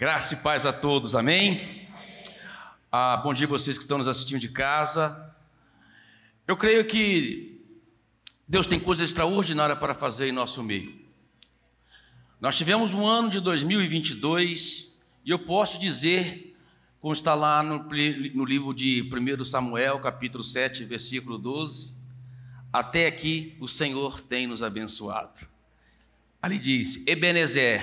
Graça e paz a todos, amém? Ah, bom dia a vocês que estão nos assistindo de casa. Eu creio que Deus tem coisa extraordinária para fazer em nosso meio. Nós tivemos um ano de 2022 e eu posso dizer, como está lá no, no livro de 1 Samuel, capítulo 7, versículo 12, até aqui o Senhor tem nos abençoado. Ali diz: Ebenezer,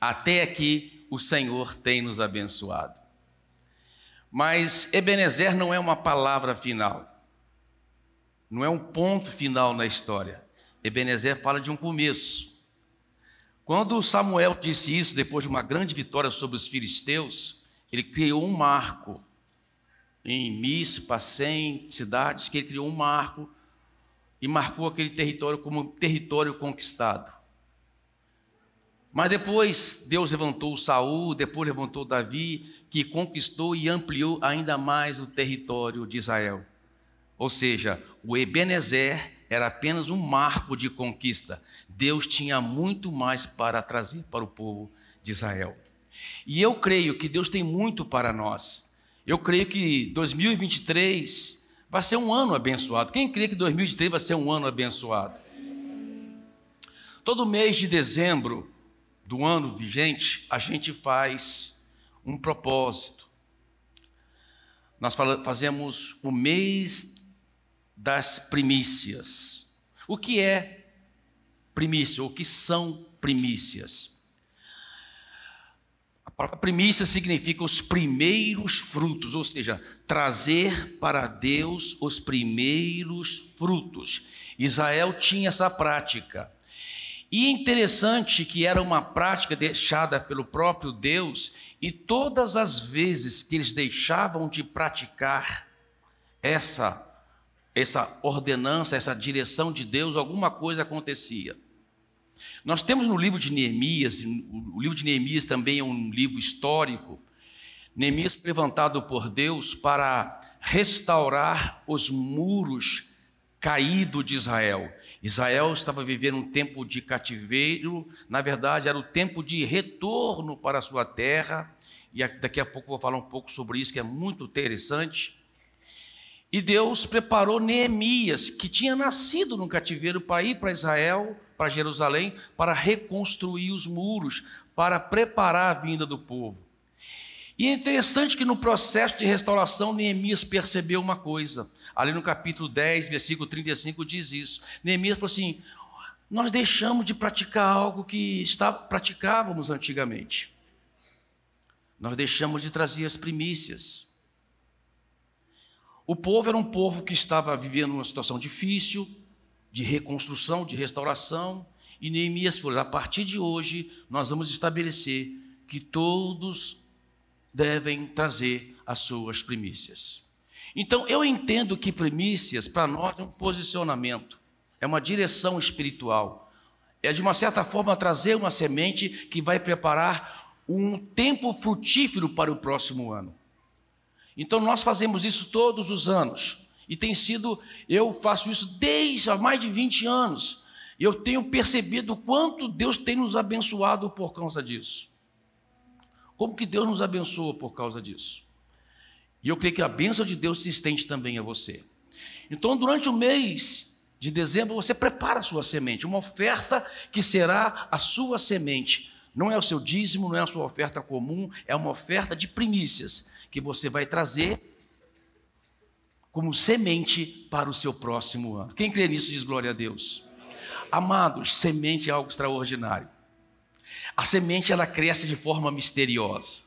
até aqui o Senhor tem nos abençoado. Mas Ebenezer não é uma palavra final, não é um ponto final na história. Ebenezer fala de um começo. Quando Samuel disse isso, depois de uma grande vitória sobre os filisteus, ele criou um marco em Mispa, 100 cidades, que ele criou um marco e marcou aquele território como território conquistado. Mas depois Deus levantou Saul, depois levantou Davi, que conquistou e ampliou ainda mais o território de Israel. Ou seja, o Ebenezer era apenas um marco de conquista. Deus tinha muito mais para trazer para o povo de Israel. E eu creio que Deus tem muito para nós. Eu creio que 2023 vai ser um ano abençoado. Quem crê que 2023 vai ser um ano abençoado? Todo mês de dezembro, do ano vigente, a gente faz um propósito. Nós fazemos o mês das primícias. O que é primícia? O que são primícias? A primícia significa os primeiros frutos, ou seja, trazer para Deus os primeiros frutos. Israel tinha essa prática. E interessante que era uma prática deixada pelo próprio Deus, e todas as vezes que eles deixavam de praticar essa essa ordenança, essa direção de Deus, alguma coisa acontecia. Nós temos no livro de Neemias, o livro de Neemias também é um livro histórico. Neemias foi levantado por Deus para restaurar os muros caídos de Israel. Israel estava vivendo um tempo de cativeiro, na verdade, era o tempo de retorno para a sua terra, e daqui a pouco vou falar um pouco sobre isso, que é muito interessante. E Deus preparou Neemias, que tinha nascido no cativeiro, para ir para Israel, para Jerusalém, para reconstruir os muros, para preparar a vinda do povo. E é interessante que no processo de restauração, Neemias percebeu uma coisa. Ali no capítulo 10, versículo 35, diz isso. Neemias falou assim: Nós deixamos de praticar algo que está, praticávamos antigamente. Nós deixamos de trazer as primícias. O povo era um povo que estava vivendo uma situação difícil, de reconstrução, de restauração. E Neemias falou: a partir de hoje, nós vamos estabelecer que todos devem trazer as suas primícias. Então, eu entendo que primícias, para nós, é um posicionamento, é uma direção espiritual. É, de uma certa forma, trazer uma semente que vai preparar um tempo frutífero para o próximo ano. Então, nós fazemos isso todos os anos. E tem sido, eu faço isso desde há mais de 20 anos. E eu tenho percebido o quanto Deus tem nos abençoado por causa disso. Como que Deus nos abençoa por causa disso? E eu creio que a bênção de Deus se estende também a você. Então, durante o mês de dezembro, você prepara a sua semente, uma oferta que será a sua semente. Não é o seu dízimo, não é a sua oferta comum, é uma oferta de primícias que você vai trazer como semente para o seu próximo ano. Quem crê nisso diz glória a Deus. Amados, semente é algo extraordinário. A semente ela cresce de forma misteriosa.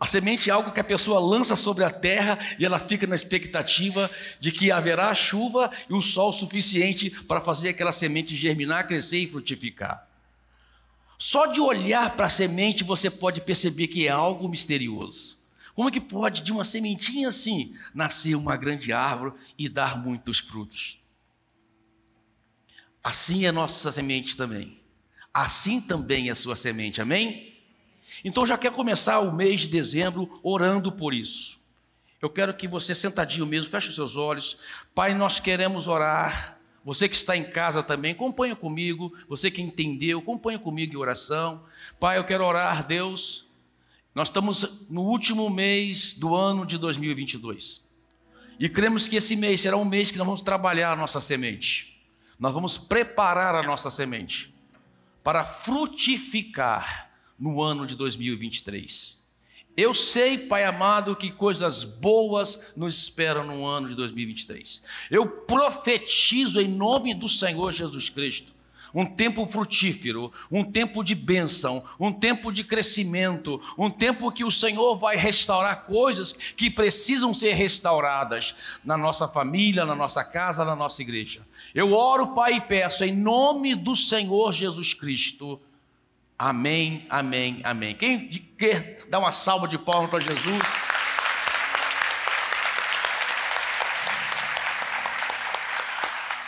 A semente é algo que a pessoa lança sobre a terra e ela fica na expectativa de que haverá chuva e o sol suficiente para fazer aquela semente germinar, crescer e frutificar. Só de olhar para a semente você pode perceber que é algo misterioso. Como é que pode de uma sementinha assim nascer uma grande árvore e dar muitos frutos? Assim é nossa semente também assim também é a sua semente, amém? Então já quer começar o mês de dezembro orando por isso. Eu quero que você sentadinho mesmo, feche os seus olhos. Pai, nós queremos orar Você que está em casa também, acompanha comigo. Você que entendeu, acompanha comigo em oração. Pai, eu quero orar, Deus. Nós estamos no último mês do ano de 2022. E cremos que esse mês será um mês que nós vamos trabalhar a nossa semente. Nós vamos preparar a nossa semente para frutificar no ano de 2023. Eu sei, Pai amado, que coisas boas nos esperam no ano de 2023. Eu profetizo em nome do Senhor Jesus Cristo um tempo frutífero, um tempo de bênção, um tempo de crescimento, um tempo que o Senhor vai restaurar coisas que precisam ser restauradas na nossa família, na nossa casa, na nossa igreja. Eu oro, Pai, e peço em nome do Senhor Jesus Cristo Amém, amém, amém. Quem quer dar uma salva de palmas para Jesus?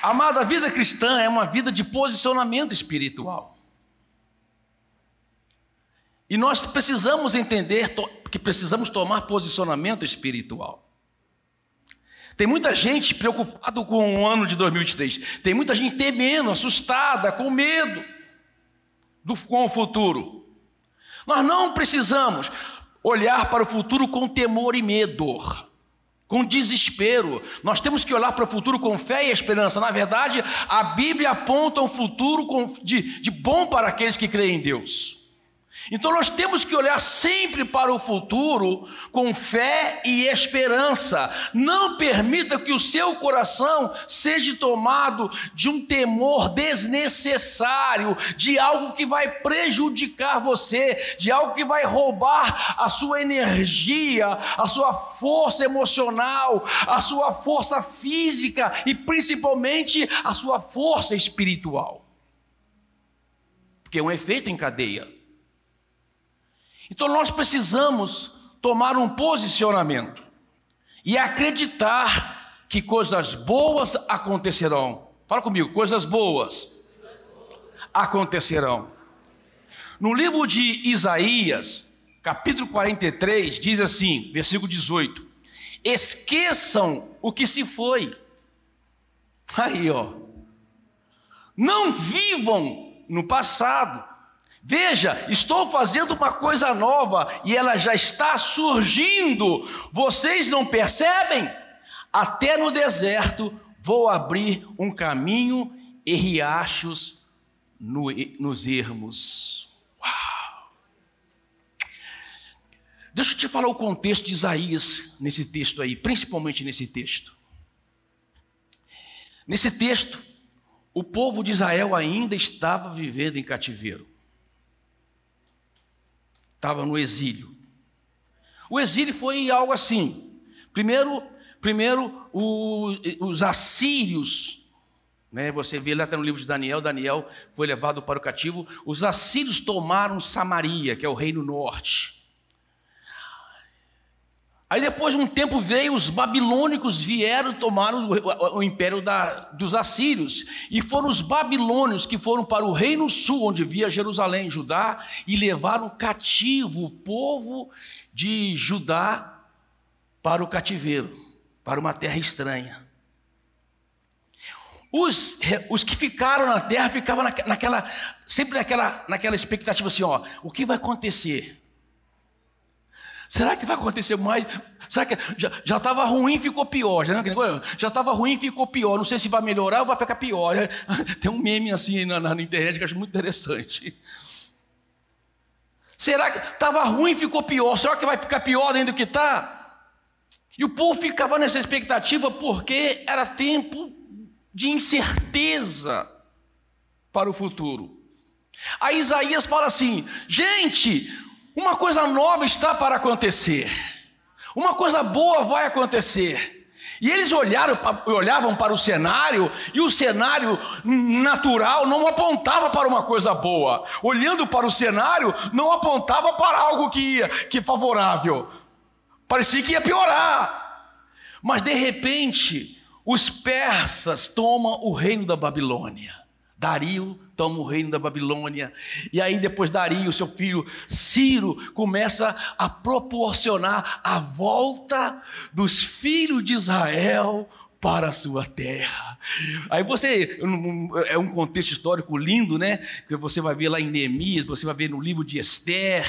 Amada, a vida cristã é uma vida de posicionamento espiritual. E nós precisamos entender que precisamos tomar posicionamento espiritual. Tem muita gente preocupada com o ano de 2023. Tem muita gente temendo, assustada, com medo do, com o futuro. Nós não precisamos olhar para o futuro com temor e medo, com desespero. Nós temos que olhar para o futuro com fé e esperança. Na verdade, a Bíblia aponta um futuro de, de bom para aqueles que creem em Deus. Então nós temos que olhar sempre para o futuro com fé e esperança. Não permita que o seu coração seja tomado de um temor desnecessário, de algo que vai prejudicar você, de algo que vai roubar a sua energia, a sua força emocional, a sua força física e principalmente a sua força espiritual. Porque é um efeito em cadeia. Então nós precisamos tomar um posicionamento e acreditar que coisas boas acontecerão. Fala comigo, coisas boas acontecerão. No livro de Isaías, capítulo 43, diz assim, versículo 18: Esqueçam o que se foi. Aí, ó. Não vivam no passado Veja, estou fazendo uma coisa nova e ela já está surgindo. Vocês não percebem? Até no deserto vou abrir um caminho e riachos no, nos ermos. Uau! Deixa eu te falar o contexto de Isaías nesse texto aí, principalmente nesse texto. Nesse texto, o povo de Israel ainda estava vivendo em cativeiro estava no exílio. O exílio foi algo assim. Primeiro, primeiro o, os assírios, né, você vê lá até no livro de Daniel, Daniel foi levado para o cativo. Os assírios tomaram Samaria, que é o reino norte. Aí depois de um tempo veio, os babilônicos vieram tomaram o, o, o império da, dos assírios. E foram os babilônios que foram para o reino sul, onde via Jerusalém, Judá, e levaram cativo o povo de Judá para o cativeiro, para uma terra estranha. Os, os que ficaram na terra ficavam naquela, sempre naquela, naquela expectativa assim: ó, o que vai acontecer? Será que vai acontecer mais? Será que já estava ruim ficou pior? Já estava ruim ficou pior. Não sei se vai melhorar ou vai ficar pior. Tem um meme assim na, na internet que eu acho muito interessante. Será que estava ruim ficou pior? Será que vai ficar pior ainda do que está? E o povo ficava nessa expectativa porque era tempo de incerteza para o futuro. Aí Isaías fala assim: gente, uma coisa nova está para acontecer. Uma coisa boa vai acontecer. E eles olharam, olhavam para o cenário, e o cenário natural não apontava para uma coisa boa. Olhando para o cenário, não apontava para algo que ia, que favorável. Parecia que ia piorar. Mas de repente, os persas tomam o reino da Babilônia. Dario toma o reino da Babilônia. E aí, depois, Dario, seu filho Ciro, começa a proporcionar a volta dos filhos de Israel para a sua terra. Aí você, é um contexto histórico lindo, né? Que você vai ver lá em Neemias, você vai ver no livro de Esther,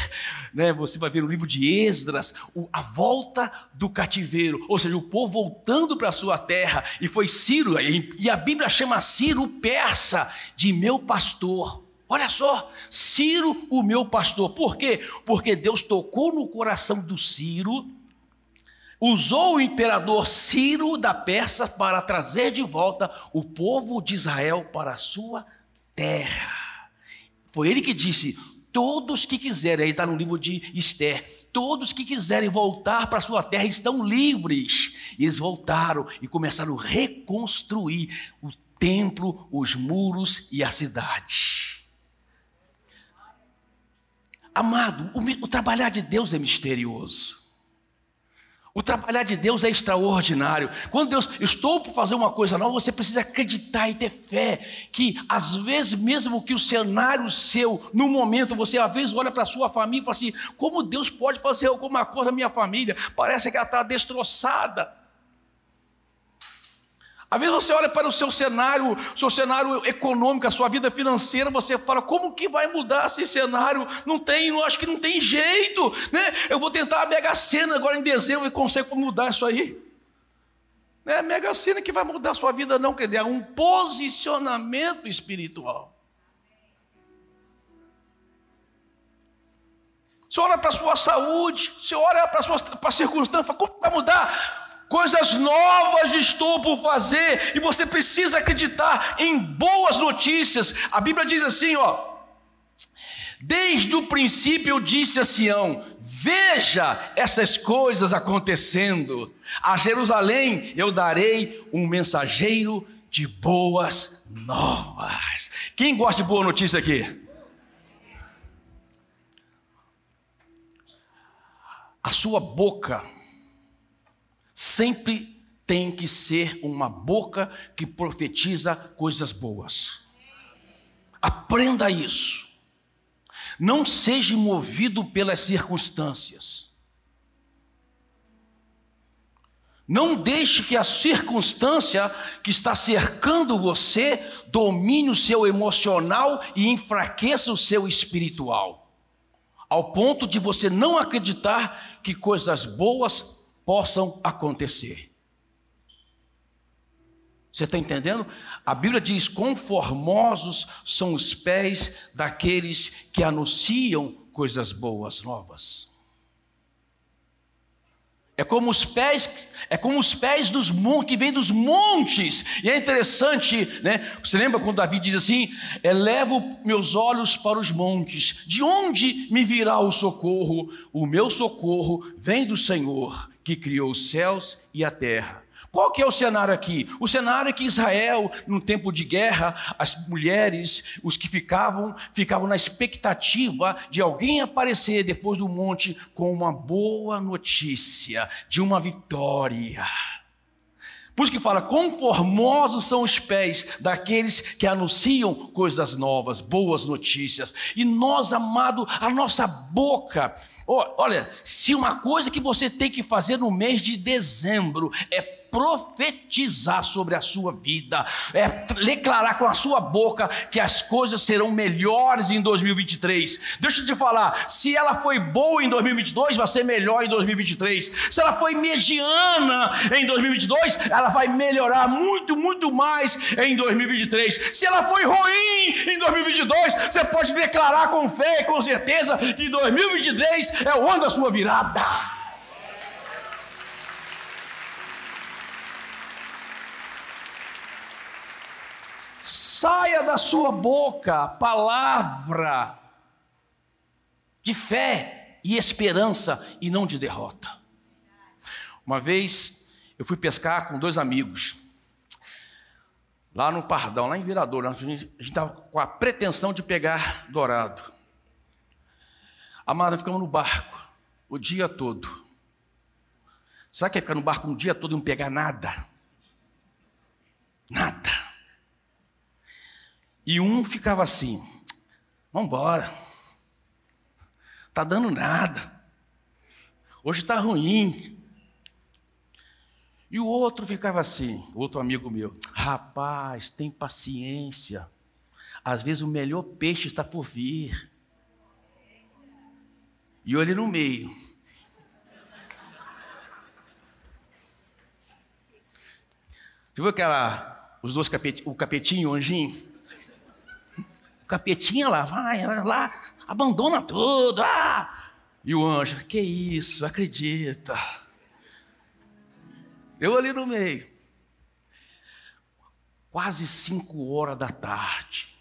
né? Você vai ver no livro de Esdras, a volta do cativeiro, ou seja, o povo voltando para a sua terra. E foi Ciro, e a Bíblia chama Ciro persa de meu pastor. Olha só, Ciro, o meu pastor. Por quê? Porque Deus tocou no coração do Ciro usou o imperador Ciro da Pérsia para trazer de volta o povo de Israel para a sua terra. Foi ele que disse: todos que quiserem, aí está no livro de Esther, todos que quiserem voltar para a sua terra estão livres. E eles voltaram e começaram a reconstruir o templo, os muros e a cidade. Amado, o, o trabalhar de Deus é misterioso. O trabalhar de Deus é extraordinário. Quando Deus, estou por fazer uma coisa nova, você precisa acreditar e ter fé que às vezes mesmo que o cenário seu, no momento, você às vezes olha para a sua família e fala assim: como Deus pode fazer alguma coisa na minha família? Parece que ela está destroçada. Às vezes você olha para o seu cenário, seu cenário econômico, a sua vida financeira, você fala, como que vai mudar esse cenário? Não tem, eu acho que não tem jeito, né? Eu vou tentar a Mega Sena agora em dezembro e consigo mudar isso aí. Não é a Mega Sena que vai mudar a sua vida, não, quer dizer, é um posicionamento espiritual. Você olha para a sua saúde, você olha para a sua para a circunstância, como vai mudar? Coisas novas estou por fazer, e você precisa acreditar em boas notícias. A Bíblia diz assim, ó: Desde o princípio eu disse a Sião: Veja essas coisas acontecendo. A Jerusalém eu darei um mensageiro de boas novas. Quem gosta de boa notícia aqui? A sua boca sempre tem que ser uma boca que profetiza coisas boas. Aprenda isso. Não seja movido pelas circunstâncias. Não deixe que a circunstância que está cercando você domine o seu emocional e enfraqueça o seu espiritual, ao ponto de você não acreditar que coisas boas possam acontecer. Você está entendendo? A Bíblia diz: conformosos são os pés daqueles que anunciam coisas boas, novas. É como os pés, é como os pés dos montes que vêm dos montes. E é interessante, né? Você lembra quando Davi diz assim: "Elevo meus olhos para os montes. De onde me virá o socorro? O meu socorro vem do Senhor, que criou os céus e a terra. Qual que é o cenário aqui? O cenário é que Israel, num tempo de guerra, as mulheres, os que ficavam, ficavam na expectativa de alguém aparecer depois do monte com uma boa notícia, de uma vitória. Por isso que fala, conformosos são os pés daqueles que anunciam coisas novas, boas notícias. E nós, amado, a nossa boca Olha, se uma coisa que você tem que fazer no mês de dezembro é profetizar sobre a sua vida, é declarar com a sua boca que as coisas serão melhores em 2023. Deixa eu te falar, se ela foi boa em 2022, vai ser melhor em 2023. Se ela foi mediana em 2022, ela vai melhorar muito, muito mais em 2023. Se ela foi ruim em 2022, você pode declarar com fé e com certeza que 2023 é o ano da sua virada. Da sua boca palavra de fé e esperança e não de derrota. Uma vez eu fui pescar com dois amigos, lá no Pardão, lá em Virador, a gente estava com a pretensão de pegar dourado. Amada, ficamos no barco o dia todo. Sabe que é ficar no barco um dia todo e não pegar nada? Nada. E um ficava assim: vamos embora, está dando nada, hoje está ruim. E o outro ficava assim, outro amigo meu, rapaz, tem paciência. Às vezes o melhor peixe está por vir. E eu ali no meio. Você viu aquela, os dois o capetinho o anjinho? O capetinho lá, vai, vai lá, abandona tudo. Ah! E o anjo, que isso, acredita. Eu ali no meio. Quase cinco horas da tarde,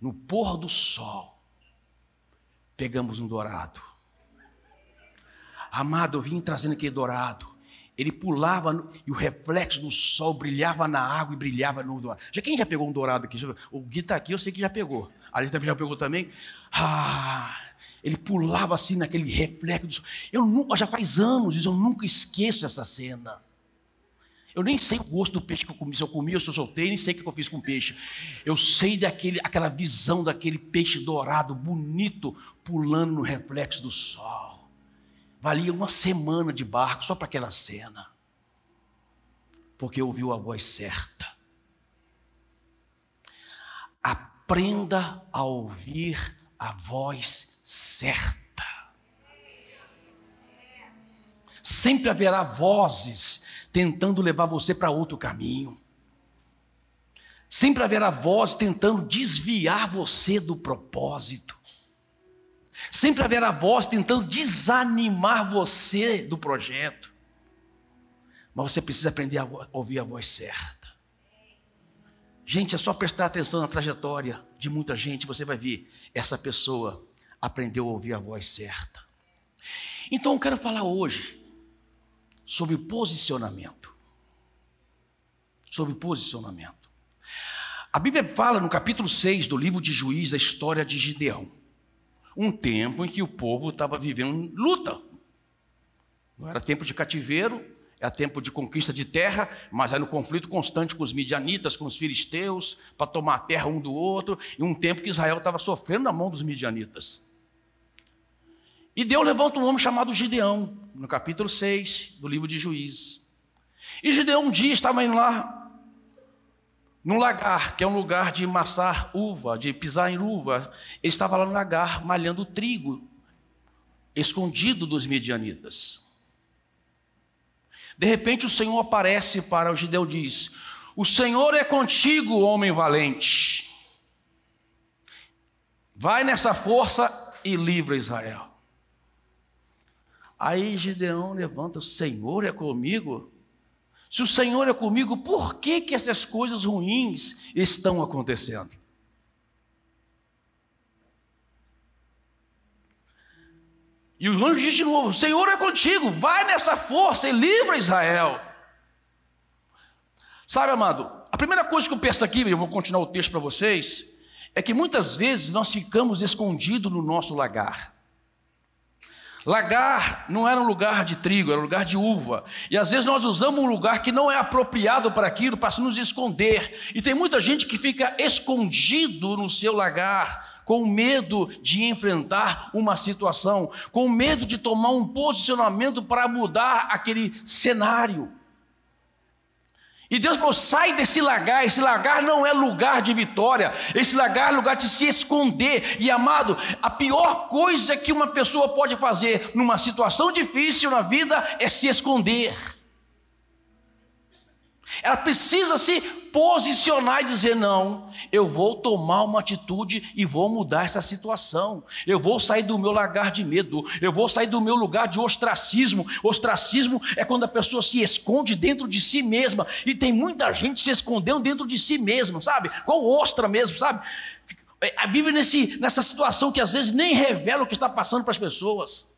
no pôr do sol, pegamos um dourado. Amado, eu vim trazendo aquele dourado. Ele pulava no, e o reflexo do sol brilhava na água e brilhava no dourado. Já quem já pegou um dourado aqui? O Gui está aqui, eu sei que já pegou. A gente já pegou também. Ah, ele pulava assim naquele reflexo do sol. Eu nunca, já faz anos, eu nunca esqueço essa cena. Eu nem sei o gosto do peixe que eu comi, se eu comi ou se eu soltei, nem sei o que eu fiz com o peixe. Eu sei daquele, aquela visão daquele peixe dourado, bonito, pulando no reflexo do sol. Valia uma semana de barco só para aquela cena. Porque ouviu a voz certa. Aprenda a ouvir a voz certa. Sempre haverá vozes tentando levar você para outro caminho. Sempre haverá voz tentando desviar você do propósito. Sempre haverá voz tentando desanimar você do projeto. Mas você precisa aprender a ouvir a voz certa. Gente, é só prestar atenção na trajetória de muita gente, você vai ver, essa pessoa aprendeu a ouvir a voz certa. Então eu quero falar hoje sobre posicionamento. Sobre posicionamento. A Bíblia fala no capítulo 6 do livro de Juízes a história de Gideão. Um tempo em que o povo estava vivendo luta. Não era tempo de cativeiro, era tempo de conquista de terra, mas era um conflito constante com os midianitas, com os filisteus, para tomar a terra um do outro, e um tempo que Israel estava sofrendo na mão dos midianitas. E Deus levanta um homem chamado Gideão, no capítulo 6 do livro de Juízes. E Gideão um dia estava indo lá, num lagar, que é um lugar de massar uva, de pisar em uva. Ele estava lá no lagar, malhando trigo, escondido dos medianitas. De repente o Senhor aparece para o Gideão e diz: O Senhor é contigo, homem valente. Vai nessa força e livra Israel. Aí Gideão levanta, o Senhor é comigo? Se o Senhor é comigo, por que, que essas coisas ruins estão acontecendo? E o anjo diz de novo: o Senhor é contigo, vai nessa força e livra Israel. Sabe, amado, a primeira coisa que eu penso aqui, eu vou continuar o texto para vocês, é que muitas vezes nós ficamos escondidos no nosso lagar. Lagar não era um lugar de trigo, era um lugar de uva. E às vezes nós usamos um lugar que não é apropriado para aquilo, para nos esconder. E tem muita gente que fica escondido no seu lagar, com medo de enfrentar uma situação, com medo de tomar um posicionamento para mudar aquele cenário. E Deus falou: sai desse lagar, esse lagar não é lugar de vitória, esse lagar é lugar de se esconder. E amado, a pior coisa que uma pessoa pode fazer numa situação difícil na vida é se esconder. Ela precisa se posicionar e dizer: não, eu vou tomar uma atitude e vou mudar essa situação. Eu vou sair do meu lagar de medo, eu vou sair do meu lugar de ostracismo. Ostracismo é quando a pessoa se esconde dentro de si mesma, e tem muita gente se escondendo dentro de si mesma, sabe? Qual ostra mesmo, sabe? É, vive nesse, nessa situação que às vezes nem revela o que está passando para as pessoas.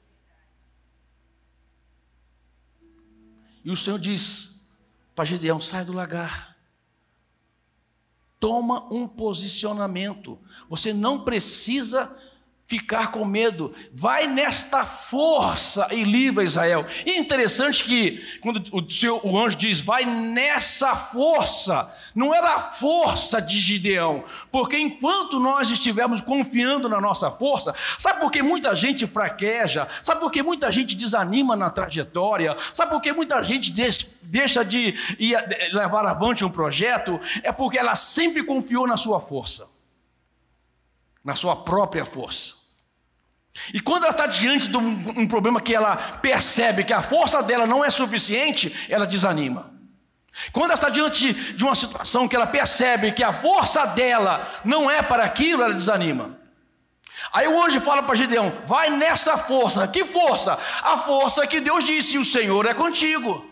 E o Senhor diz: para Gideão: sai do lagar. Toma um posicionamento. Você não precisa ficar com medo. Vai nesta força e livra Israel. Interessante que quando o, seu, o anjo diz, vai nessa força, não era a força de Gideão, porque enquanto nós estivermos confiando na nossa força, sabe por que muita gente fraqueja? Sabe por que muita gente desanima na trajetória? Sabe por que muita gente deixa de levar avante um projeto? É porque ela sempre confiou na sua força, na sua própria força. E quando ela está diante de um, um problema que ela percebe que a força dela não é suficiente, ela desanima. Quando ela está diante de uma situação que ela percebe que a força dela não é para aquilo, ela desanima. Aí o anjo fala para Gideão: vai nessa força. Que força? A força que Deus disse: o Senhor é contigo.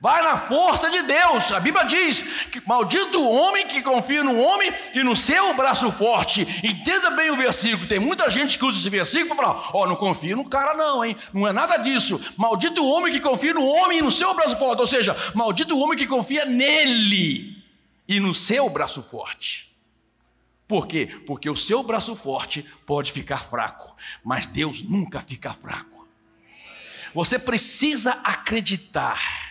Vai na força de Deus. A Bíblia diz que maldito o homem que confia no homem e no seu braço forte. Entenda bem o versículo. Tem muita gente que usa esse versículo para falar: Ó, oh, não confia no cara, não, hein? Não é nada disso. Maldito o homem que confia no homem e no seu braço forte. Ou seja, maldito o homem que confia nele e no seu braço forte. Por quê? Porque o seu braço forte pode ficar fraco, mas Deus nunca fica fraco. Você precisa acreditar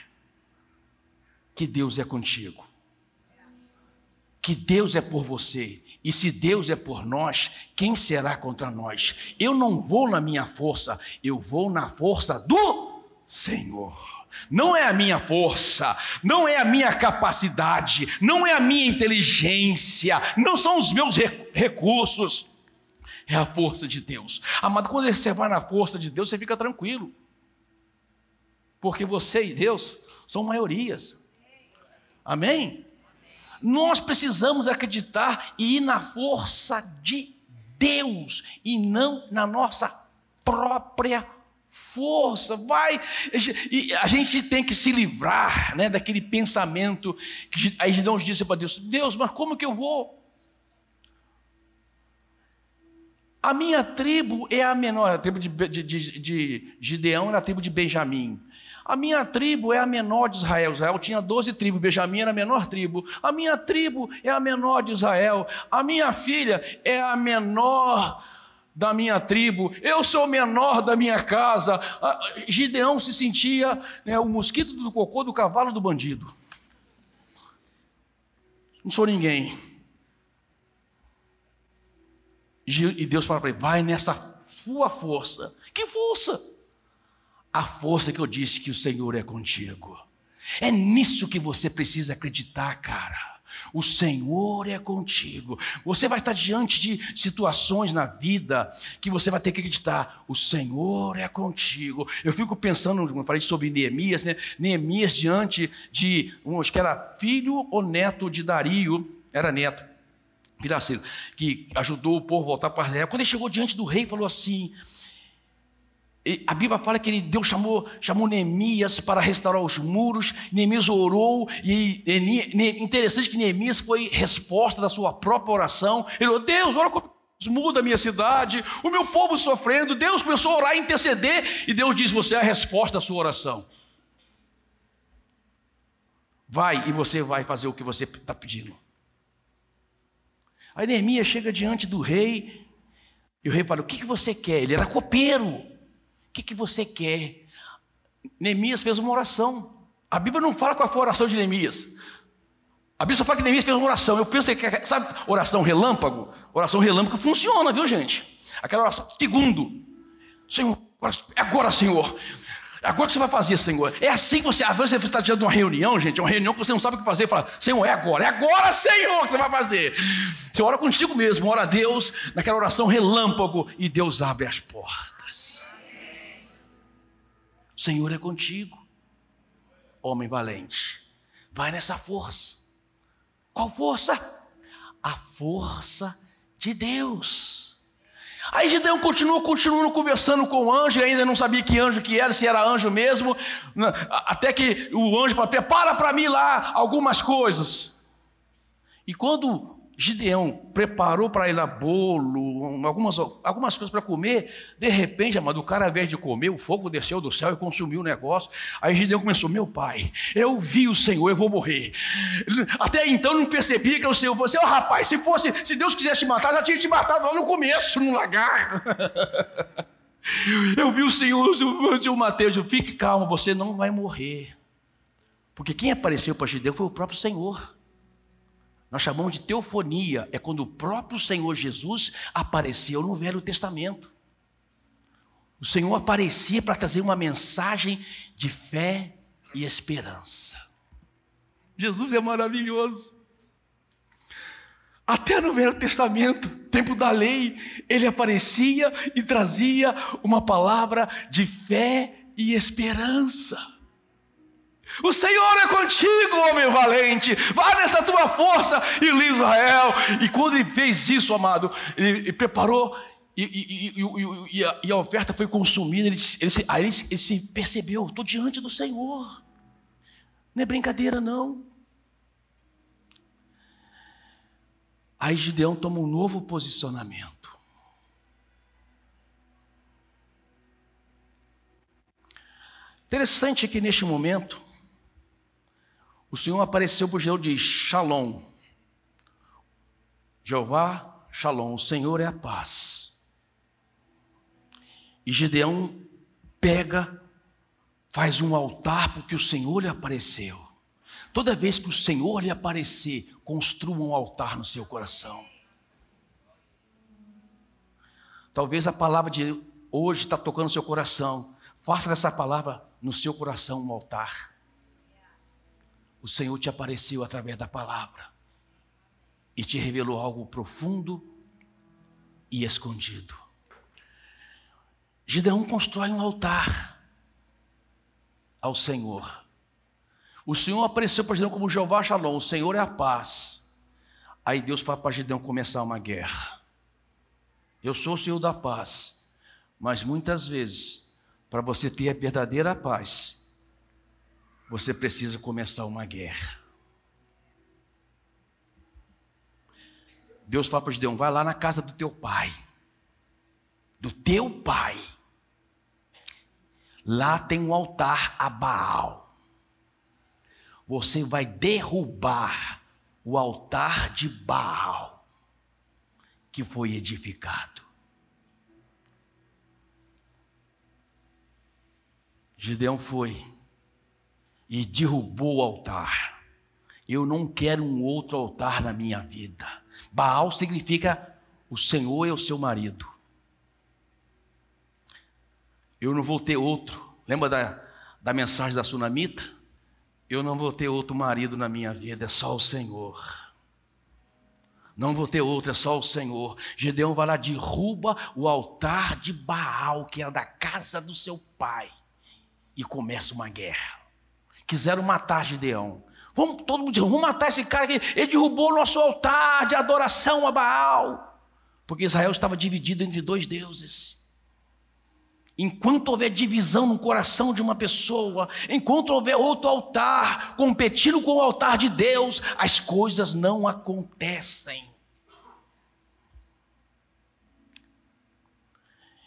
que Deus é contigo. Que Deus é por você. E se Deus é por nós, quem será contra nós? Eu não vou na minha força, eu vou na força do Senhor. Não é a minha força, não é a minha capacidade, não é a minha inteligência, não são os meus recursos, é a força de Deus. Amado, quando você vai na força de Deus, você fica tranquilo, porque você e Deus são maiorias. Amém? Nós precisamos acreditar e ir na força de Deus e não na nossa própria força. Vai, a gente tem que se livrar, né, daquele pensamento que aí Gideão disse para Deus: Deus, mas como que eu vou? A minha tribo é a menor, a tribo de, de, de, de Gideão era a tribo de Benjamim. A minha tribo é a menor de Israel. Israel tinha 12 tribos, Benjamim era a menor tribo. A minha tribo é a menor de Israel. A minha filha é a menor da minha tribo. Eu sou o menor da minha casa. Gideão se sentia né, o mosquito do cocô do cavalo do bandido. Não sou ninguém. E Deus fala para ele: vai nessa sua força. Que força? a força que eu disse que o Senhor é contigo. É nisso que você precisa acreditar, cara. O Senhor é contigo. Você vai estar diante de situações na vida que você vai ter que acreditar. O Senhor é contigo. Eu fico pensando, eu falei sobre Neemias, né? Neemias diante de, acho que era filho ou neto de Dario, era neto, Piraceiro, que ajudou o povo a voltar para Israel. Quando ele chegou diante do rei, falou assim: a Bíblia fala que ele, Deus chamou, chamou Neemias para restaurar os muros, Neemias orou, e interessante que Neemias foi resposta da sua própria oração. Ele falou: Deus, olha como muda a minha cidade, o meu povo sofrendo. Deus começou a orar, a interceder, e Deus diz: Você é a resposta da sua oração. Vai e você vai fazer o que você está pedindo. Aí Neemias chega diante do rei, e o rei fala: O que, que você quer? Ele era copeiro que, que você quer? Neemias fez uma oração. A Bíblia não fala qual foi a oração de Neemias. A Bíblia só fala que Neemias fez uma oração. Eu penso que, sabe, oração relâmpago? Oração relâmpago funciona, viu, gente? Aquela oração, segundo. Senhor, agora, Senhor. Agora que você vai fazer, Senhor. É assim que você. Às vezes você está diante de uma reunião, gente, é uma reunião que você não sabe o que fazer. Fala, Senhor, é agora, é agora, Senhor, que você vai fazer. Você ora contigo mesmo, ora a Deus, naquela oração relâmpago, e Deus abre as portas. O Senhor é contigo, homem valente. Vai nessa força. Qual força? A força de Deus. Aí Gideão continuou, continuou conversando com o anjo, ainda não sabia que anjo que era, se era anjo mesmo, né? até que o anjo falou: prepara para mim lá algumas coisas. E quando Gideão preparou para ele bolo, algumas, algumas coisas para comer. De repente, amado, o cara, ao invés de comer, o fogo desceu do céu e consumiu o negócio. Aí Gideão começou: Meu pai, eu vi o Senhor, eu vou morrer. Até então não percebia que o Senhor fosse. Oh, rapaz, se fosse, se Deus quisesse te matar, já tinha te matado lá no começo, no lagar. Eu vi o Senhor, o Senhor Mateus, fique calmo, você não vai morrer. Porque quem apareceu para Gideão foi o próprio Senhor. Nós chamamos de teofonia, é quando o próprio Senhor Jesus apareceu no Velho Testamento. O Senhor aparecia para trazer uma mensagem de fé e esperança. Jesus é maravilhoso. Até no Velho Testamento, tempo da lei, ele aparecia e trazia uma palavra de fé e esperança. O Senhor é contigo, homem valente. Vá nessa tua força e livre Israel. E quando ele fez isso, amado, ele, ele preparou e, e, e, a, e, a, oferta foi consumida. Ele, ele, aí ele, ele se percebeu: estou diante do Senhor. Não é brincadeira, não. Aí Gideão toma um novo posicionamento. Interessante que neste momento, o Senhor apareceu para o Gideão de Shalom. Jeová, Shalom, o Senhor é a paz. E Gideão pega, faz um altar porque o Senhor lhe apareceu. Toda vez que o Senhor lhe aparecer, construa um altar no seu coração. Talvez a palavra de hoje está tocando no seu coração. Faça dessa palavra no seu coração um altar o Senhor te apareceu através da palavra e te revelou algo profundo e escondido. Gideão constrói um altar ao Senhor. O Senhor apareceu para Gideão como Jeová Shalom, o Senhor é a paz. Aí Deus fala para Gideão começar uma guerra. Eu sou o Senhor da paz, mas muitas vezes, para você ter a verdadeira paz, você precisa começar uma guerra. Deus fala para Gideão: vai lá na casa do teu pai, do teu pai. Lá tem um altar a Baal. Você vai derrubar o altar de Baal que foi edificado. Gideão foi e derrubou o altar. Eu não quero um outro altar na minha vida. Baal significa o Senhor é o seu marido. Eu não vou ter outro. Lembra da, da mensagem da sunamita? Eu não vou ter outro marido na minha vida, é só o Senhor. Não vou ter outro, é só o Senhor. Gedeão vai lá, derruba o altar de Baal, que era da casa do seu pai, e começa uma guerra quiseram matar Gideão. Vamos, todo mundo diz, vamos matar esse cara que ele derrubou o nosso altar de adoração a Baal. Porque Israel estava dividido entre dois deuses. Enquanto houver divisão no coração de uma pessoa, enquanto houver outro altar competindo com o altar de Deus, as coisas não acontecem.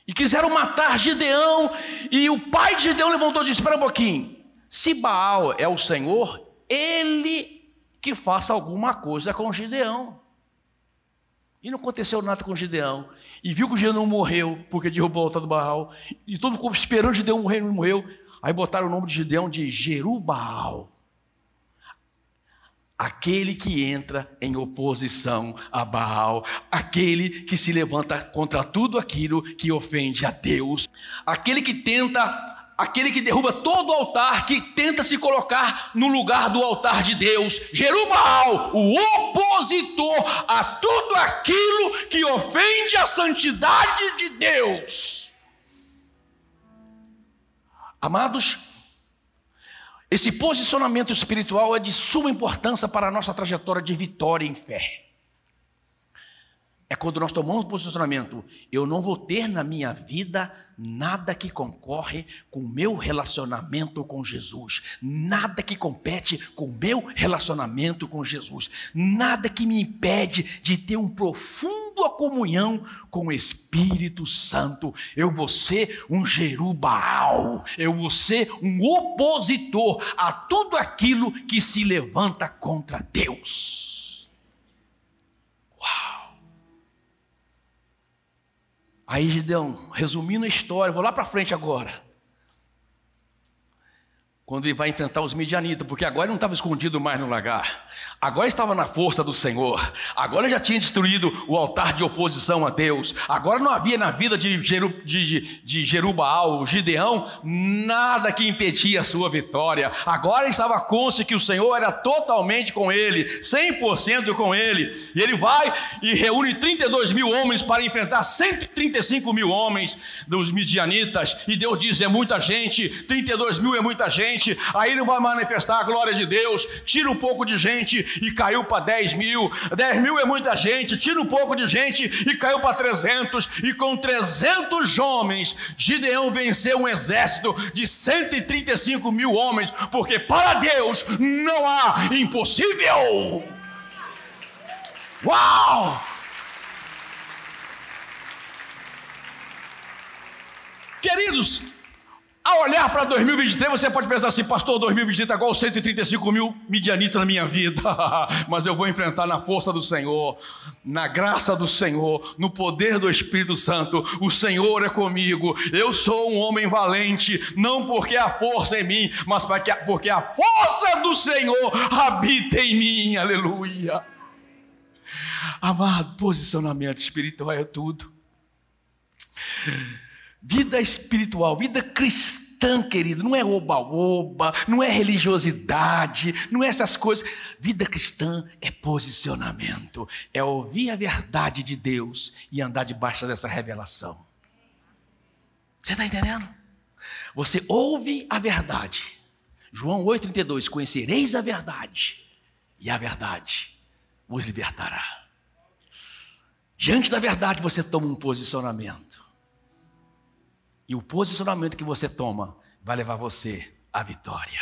E quiseram matar Gideão, e o pai de Gideão levantou e disse: Espera um pouquinho. Se Baal é o Senhor, ele que faça alguma coisa com Gideão. E não aconteceu nada com Gideão. E viu que o Gideão morreu, porque derrubou o altar do Baal. E todo mundo esperando Gideão morrer, não morreu. Aí botaram o nome de Gideão de Jerubal. Aquele que entra em oposição a Baal, aquele que se levanta contra tudo aquilo que ofende a Deus, aquele que tenta aquele que derruba todo o altar, que tenta se colocar no lugar do altar de Deus. Jerubal, o opositor a tudo aquilo que ofende a santidade de Deus. Amados, esse posicionamento espiritual é de suma importância para a nossa trajetória de vitória em fé. É quando nós tomamos posicionamento. Eu não vou ter na minha vida nada que concorre com o meu relacionamento com Jesus, nada que compete com o meu relacionamento com Jesus, nada que me impede de ter um profundo comunhão com o Espírito Santo. Eu vou ser um Jerubaal, eu vou ser um opositor a tudo aquilo que se levanta contra Deus. Aí Gideão, resumindo a história, vou lá para frente agora quando ele vai enfrentar os midianitas, porque agora ele não estava escondido mais no lagar, agora estava na força do Senhor, agora já tinha destruído o altar de oposição a Deus, agora não havia na vida de, Jeru, de, de Jerubaal, Gideão, nada que impedia a sua vitória, agora estava consciente que o Senhor era totalmente com ele, 100% com ele, e ele vai e reúne 32 mil homens para enfrentar 135 mil homens dos midianitas, e Deus diz: é muita gente, 32 mil é muita gente gente, aí não vai manifestar a glória de Deus. Tira um pouco de gente e caiu para 10 mil. 10 mil é muita gente, tira um pouco de gente e caiu para 300. E com 300 homens, Gideão venceu um exército de 135 mil homens, porque para Deus não há impossível. Uau! Queridos, ao olhar para 2023, você pode pensar assim, pastor, 2023 está igual 135 mil midianistas na minha vida, mas eu vou enfrentar na força do Senhor, na graça do Senhor, no poder do Espírito Santo. O Senhor é comigo, eu sou um homem valente, não porque a força é em mim, mas porque a força do Senhor habita em mim, aleluia. Amado, posicionamento espiritual é tudo. Vida espiritual, vida cristã, querido, não é oba-oba, não é religiosidade, não é essas coisas. Vida cristã é posicionamento, é ouvir a verdade de Deus e andar debaixo dessa revelação. Você está entendendo? Você ouve a verdade. João 8,32: Conhecereis a verdade, e a verdade vos libertará. Diante da verdade, você toma um posicionamento. E o posicionamento que você toma vai levar você à vitória.